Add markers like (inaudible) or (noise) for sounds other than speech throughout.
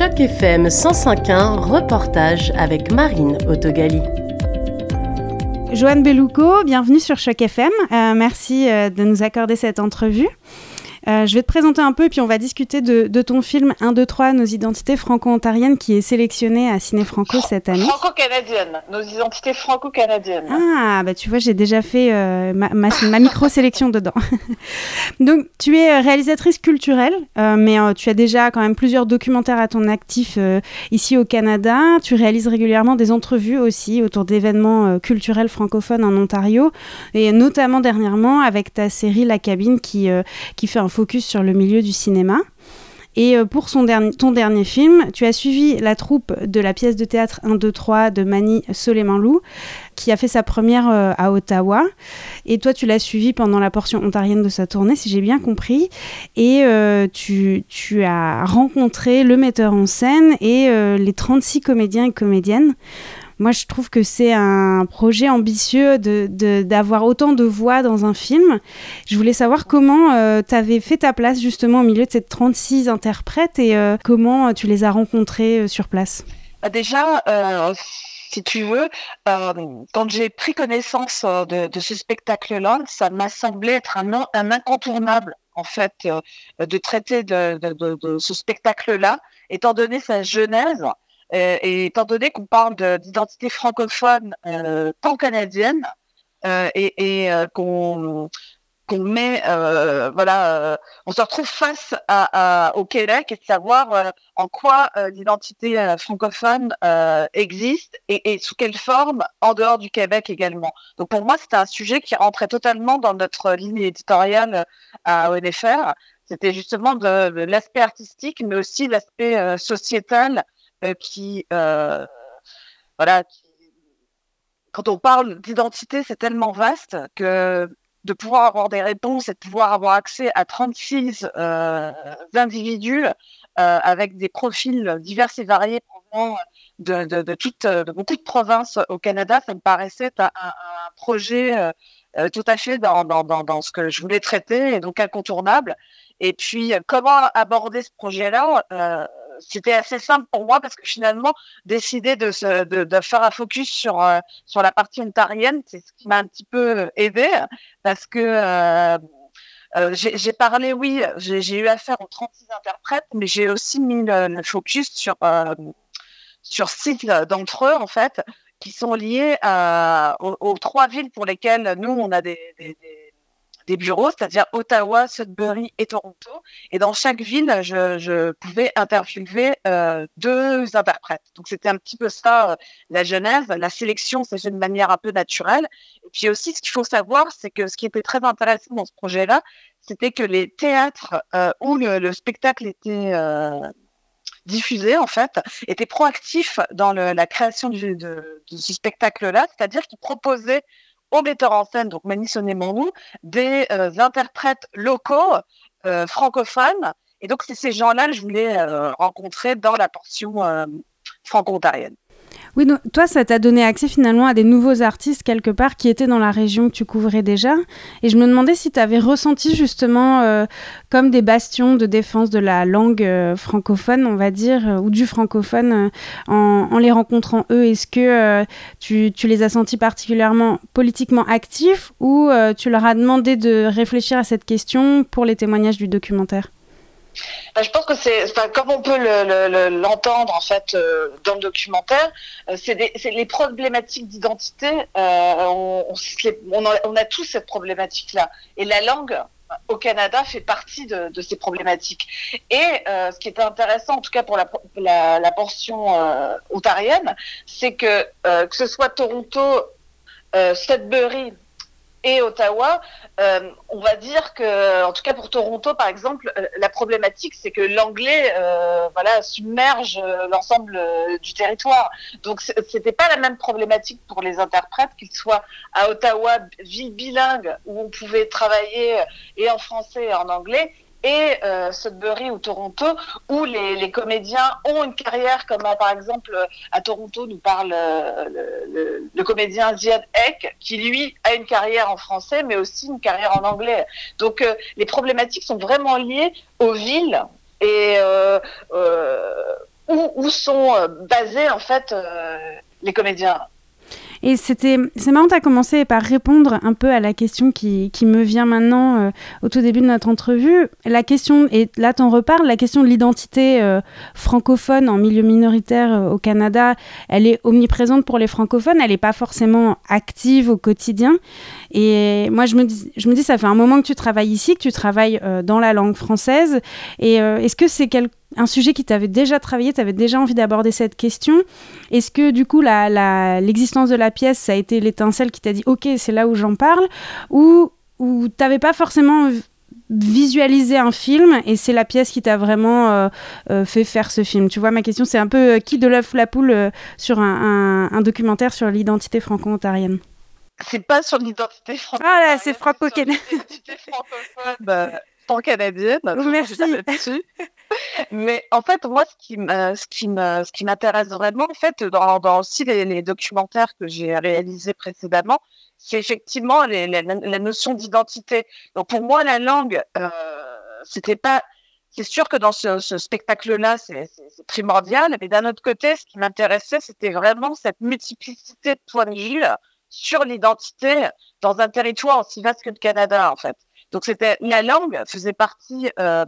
Choc FM 105.1, reportage avec Marine Autogali. Joanne Bellouco, bienvenue sur Choc FM. Euh, merci euh, de nous accorder cette entrevue. Euh, je vais te présenter un peu, puis on va discuter de, ton film 1, 2, 3, Nos identités franco-ontariennes, qui est sélectionné à Ciné Franco cette année. Franco-canadienne, nos identités franco-canadiennes. Ah, bah tu vois, j'ai déjà fait euh, ma, micro-sélection (laughs) dedans. (laughs) Donc, tu es euh, réalisatrice culturelle, mais tu as déjà quand même plusieurs documentaires à ton actif ici au Canada. Tu réalises régulièrement des entrevues aussi autour d'événements culturels francophones en Ontario, et notamment dernièrement avec ta série La Cabine qui, qui fait un focus sur le milieu du cinéma. Et euh, pour son ton dernier film, tu as suivi la troupe de la pièce de théâtre 1, 2, 3 de Mani Soleiman-Lou, qui a fait sa première euh, à Ottawa. Et toi, tu l'as suivi pendant la portion ontarienne de sa tournée, si j'ai bien compris. Et euh, tu, tu, as rencontré le metteur en scène et les 36 comédiens et comédiennes. Moi, je trouve que c'est un projet ambitieux d'avoir de, autant de voix dans un film. Je voulais savoir comment euh, tu avais fait ta place justement au milieu de ces 36 interprètes et euh, comment euh, tu les as rencontrés sur place? Bah, déjà, si tu veux, quand j'ai pris connaissance de, ce spectacle-là, ça m'a semblé être un, un, incontournable, en fait, de traiter de, de ce spectacle-là, étant donné sa genèse. Euh, et étant donné qu'on parle d'identité francophone euh, pan-canadienne euh, et, et qu'on qu'on met, voilà, on se retrouve face à, au Québec et de savoir en quoi l'identité francophone existe et, et, sous quelle forme en dehors du Québec également. Donc pour moi, c'était un sujet qui rentrait totalement dans notre ligne éditoriale à ONFR. C'était justement de, de l'aspect artistique, mais aussi l'aspect sociétal euh, qui, euh, voilà, quand on parle d'identité, c'est tellement vaste que de pouvoir avoir des réponses et de pouvoir avoir accès à 36 euh, individus euh, avec des profils divers et variés de, de, de, toutes, de beaucoup de provinces au Canada, ça me paraissait un, projet euh, tout à fait dans, dans, dans, dans, ce que je voulais traiter et donc incontournable. Et puis, comment aborder ce projet-là? C'était assez simple pour moi parce que finalement, décider de, se, de, faire un focus sur, euh, sur la partie ontarienne, c'est ce qui m'a un petit peu aidé parce que euh, euh j'ai parlé, oui, j'ai eu affaire aux 36 interprètes, mais j'ai aussi mis le, focus sur, euh, sur six d'entre eux, en fait, qui sont liés aux, trois villes pour lesquelles nous, on a des bureaux, c'est-à-dire Ottawa, Sudbury et Toronto. Et dans chaque ville, je, pouvais interviewer euh, deux interprètes. Donc c'était un petit peu ça, euh, la genèse. La sélection s'est fait de manière un peu naturelle. Et puis aussi, ce qu'il faut savoir, c'est que ce qui était très intéressant dans ce projet-là, c'était que les théâtres euh, où le, spectacle était diffusé, en fait, étaient proactifs dans la création du, de, de ce spectacle-là, c'est-à-dire qu'ils proposaient au metteur en scène, donc Mani Sonemangou, des euh, interprètes locaux euh, francophones. Et donc, c'est ces gens-là que je voulais euh, rencontrer dans la portion franco-ontarienne. Oui, toi, ça t'a donné accès finalement à des nouveaux artistes quelque part qui étaient dans la région que tu couvrais déjà. Et je me demandais si tu avais ressenti justement euh, comme des bastions de défense de la langue euh, francophone, on va dire, euh, ou du francophone en, les rencontrant eux. Est-ce que tu, tu, les as sentis particulièrement politiquement actifs ou tu leur as demandé de réfléchir à cette question pour les témoignages du documentaire? Bah, je pense que c'est, comme on peut l'entendre en fait euh, dans le documentaire, euh, c'est les problématiques d'identité. Euh, on, a, tous cette problématique-là, et la langue au Canada fait partie de, ces problématiques. Et ce qui est intéressant, en tout cas pour la portion ontarienne, c'est que que ce soit Toronto, Sudbury et Ottawa, euh, on va dire que, en tout cas pour Toronto par exemple, euh, la problématique c'est que l'anglais, euh, voilà, submerge euh, l'ensemble euh, du territoire. Donc c'était pas la même problématique pour les interprètes, qu'ils soient à Ottawa, ville bilingue où on pouvait travailler et en français et en anglais, et euh, Sudbury ou Toronto, où les, comédiens ont une carrière, comme par exemple à Toronto nous parle euh, le, comédien Ziad Ek, qui lui a une carrière en français, mais aussi une carrière en anglais. Donc euh, les problématiques sont vraiment liées aux villes et euh, où, sont basés en fait les comédiens. Et c'était, c'est marrant, tu as commencé par répondre un peu à la question qui, qui me vient maintenant euh, au tout début de notre entrevue. La question, et là t'en reparles, la question de l'identité euh, francophone en milieu minoritaire euh, au Canada, elle est omniprésente pour les francophones, elle n'est pas forcément active au quotidien. Et moi, je me dis, je me dis, ça fait un moment que tu travailles ici, que tu travailles dans la langue française. Et est-ce que c'est quelque un sujet qui t'avait déjà travaillé, tu avais déjà envie d'aborder cette question. Est-ce que du coup l'existence de la pièce, ça a été l'étincelle qui t'a dit ok, c'est là où j'en parle? Ou, n'avais pas forcément visualisé un film et c'est la pièce qui t'a vraiment euh, euh, fait faire ce film? Tu vois, ma question c'est un peu euh, qui de l'œuf la poule sur un, documentaire sur l'identité franco-ontarienne? C'est pas sur l'identité franco Ah là, c'est franco-canadienne. Bah, canadienne. Merci. Mais en fait, moi, ce qui ce qui ce qui m'intéresse vraiment, en fait, dans, dans aussi les, documentaires que j'ai réalisés précédemment, c'est effectivement la notion d'identité. Donc pour moi, la langue, euh, c'était pas. C'est sûr que dans ce, spectacle-là, c'est primordial, mais d'un autre côté, ce qui m'intéressait, c'était vraiment cette multiplicité de points de vue sur l'identité dans un territoire aussi vaste que le Canada, en fait. Donc c'était la langue faisait partie euh,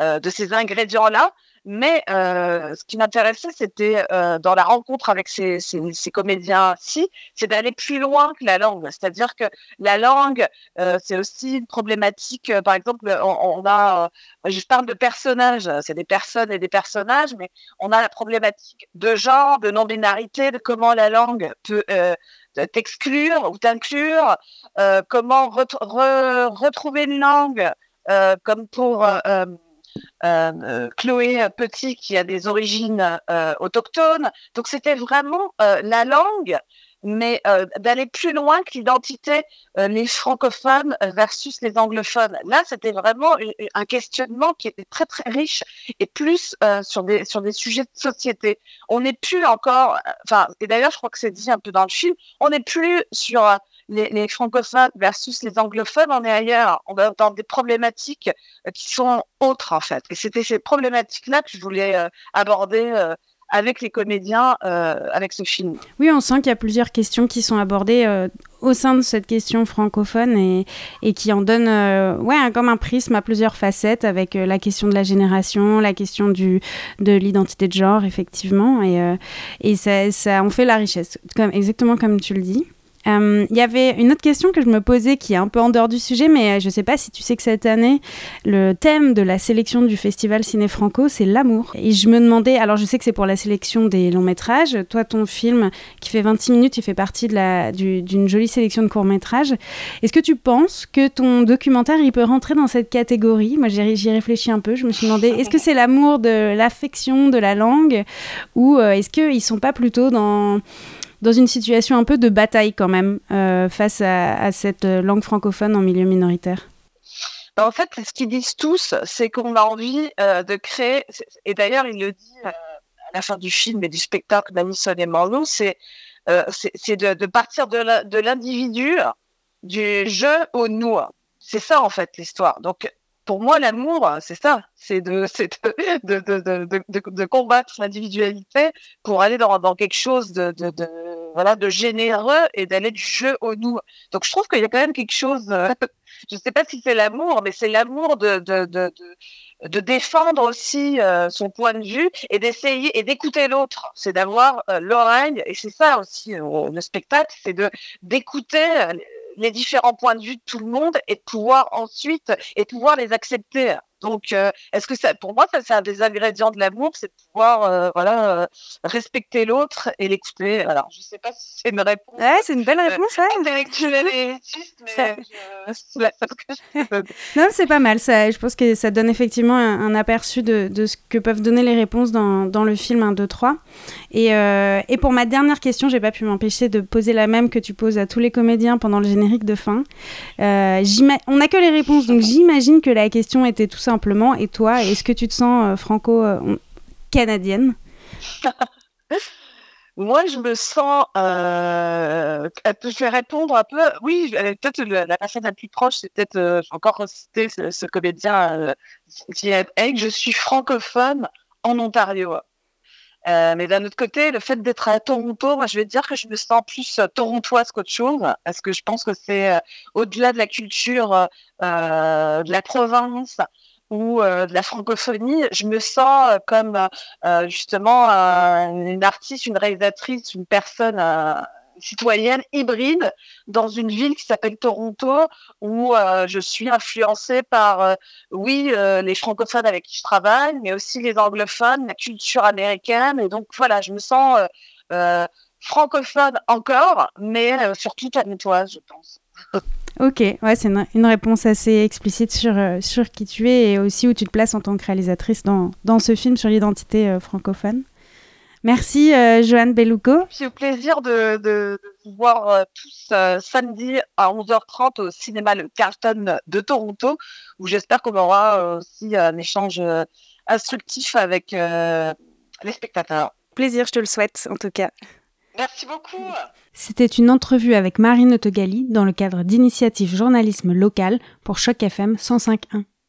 euh, de ces ingrédients-là, mais euh, ce qui m'intéressait, c'était euh, dans la rencontre avec ces, ces, ces comédiens-ci, c'est d'aller plus loin que la langue. C'est-à-dire que la langue, euh, c'est aussi une problématique. Euh, par exemple, on, on a, je parle de personnages, c'est des personnes et des personnages, mais on a la problématique de genre, de non-binarité, de comment la langue peut t'exclure ou t'inclure, euh, comment retrouver une langue, euh, comme pour euh, Chloé Petit qui a des origines autochtones. Donc c'était vraiment la langue mais euh, d'aller plus loin que l'identité euh, les francophones euh, versus les anglophones. Là, c'était vraiment un questionnement qui était très très riche et plus sur des sur des sujets de société. On n'est plus encore, enfin, et d'ailleurs, je crois que c'est dit un peu dans le film, on n'est plus sur les, les, francophones versus les anglophones, on est ailleurs, on est dans des problématiques qui sont autres en fait. Et c'était ces problématiques-là que je voulais aborder avec les comédiens euh, avec ce film. Oui, on sent qu'il y a plusieurs questions qui sont abordées euh, au sein de cette question francophone et, qui en donnent euh, ouais, comme un prisme à plusieurs facettes avec la question de la génération, la question de l'identité de genre, effectivement. Et, ça, ça en fait la richesse, exactement comme tu le dis. Euh, il y avait une autre question que je me posais qui est un peu en dehors du sujet, mais euh, je ne sais pas si tu sais que cette année, le thème de la sélection du festival Ciné Franco, c'est l'amour. Et je me demandais, alors je sais que c'est pour la sélection des longs métrages, toi ton film qui fait 26 minutes, il fait partie d'une jolie sélection de courts métrages. Est-ce que tu penses que ton documentaire, il peut rentrer dans cette catégorie? Moi j'y réfléchis un peu, je me suis demandé, est-ce que c'est l'amour de l'affection, de la langue, ou euh, est-ce qu'ils ne sont pas plutôt dans dans une situation un peu de bataille quand même euh, face à, cette langue francophone en milieu minoritaire bah, en fait, ce qu'ils disent tous, c'est qu'on a envie euh, de créer, et d'ailleurs il le dit euh, à la fin du film et du spectacle d'Anison et Marlowe, c'est de, de, partir de l'individu, du jeu au nous. C'est ça en fait l'histoire. Donc pour moi, l'amour, c'est ça, c'est de, de, de, de, combattre l'individualité pour aller dans, dans quelque chose de, voilà, de généreux et d'aller du jeu au nous. Donc, je trouve qu'il y a quand même quelque chose, euh, je ne sais pas si c'est l'amour, mais c'est l'amour de, de, de, de, défendre aussi euh, son point de vue et d'essayer et d'écouter l'autre. C'est d'avoir euh, l'oreille, et c'est ça aussi le spectacle, c'est de d'écouter les différents points de vue de tout le monde et de pouvoir ensuite et pouvoir les accepter. Donc, euh, est-ce que ça, pour moi, ça, c'est un des ingrédients de l'amour, c'est de pouvoir, euh, voilà, euh, respecter l'autre et l'écouter. Alors, je sais pas si c'est une réponse. Ouais, c'est une belle réponse, ouais. Intellectuelle et mais je... (laughs) non, c'est pas mal. Ça, je pense que ça donne effectivement un, aperçu de, de, ce que peuvent donner les réponses dans, dans le film 1, 2, 3. Et, et pour ma dernière question, j'ai pas pu m'empêcher de poser la même que tu poses à tous les comédiens pendant le générique de fin. on n'a que les réponses, donc j'imagine que la question était tout ça simplement. Et toi, est-ce que tu te sens euh, franco-canadienne (laughs) Moi, je me sens. Euh, je vais répondre un peu. Oui, peut-être la personne la plus proche, c'est peut-être euh, encore citer ce, comédien qui est Je suis francophone en Ontario. mais d'un autre côté, le fait d'être à Toronto, moi, je vais dire que je me sens plus torontoise qu'autre chose, parce que je pense que c'est au-delà de la culture de la province ou de la francophonie, je me sens comme justement une artiste, une réalisatrice, une personne citoyenne hybride dans une ville qui s'appelle Toronto où euh, je suis influencée par, euh, oui, euh, les francophones avec qui je travaille, mais aussi les anglophones, la culture américaine. Et donc, voilà, je me sens francophone encore, mais surtout talentoise, je pense. Ok, ouais, c'est une, réponse assez explicite sur, sur qui tu es et aussi où tu te places en tant que réalisatrice dans, dans ce film sur l'identité francophone. Merci euh, Joanne Bellucco. J'ai eu plaisir de, de, vous voir euh, tous euh, samedi à 11h30 au cinéma Le Carlton de Toronto, où j'espère qu'on aura aussi un échange instructif avec les spectateurs. Plaisir, je te le souhaite en tout cas. Merci beaucoup. C'était une entrevue avec Marine Autogali dans le cadre d'Initiative Journalisme Local pour Choc FM 105.1.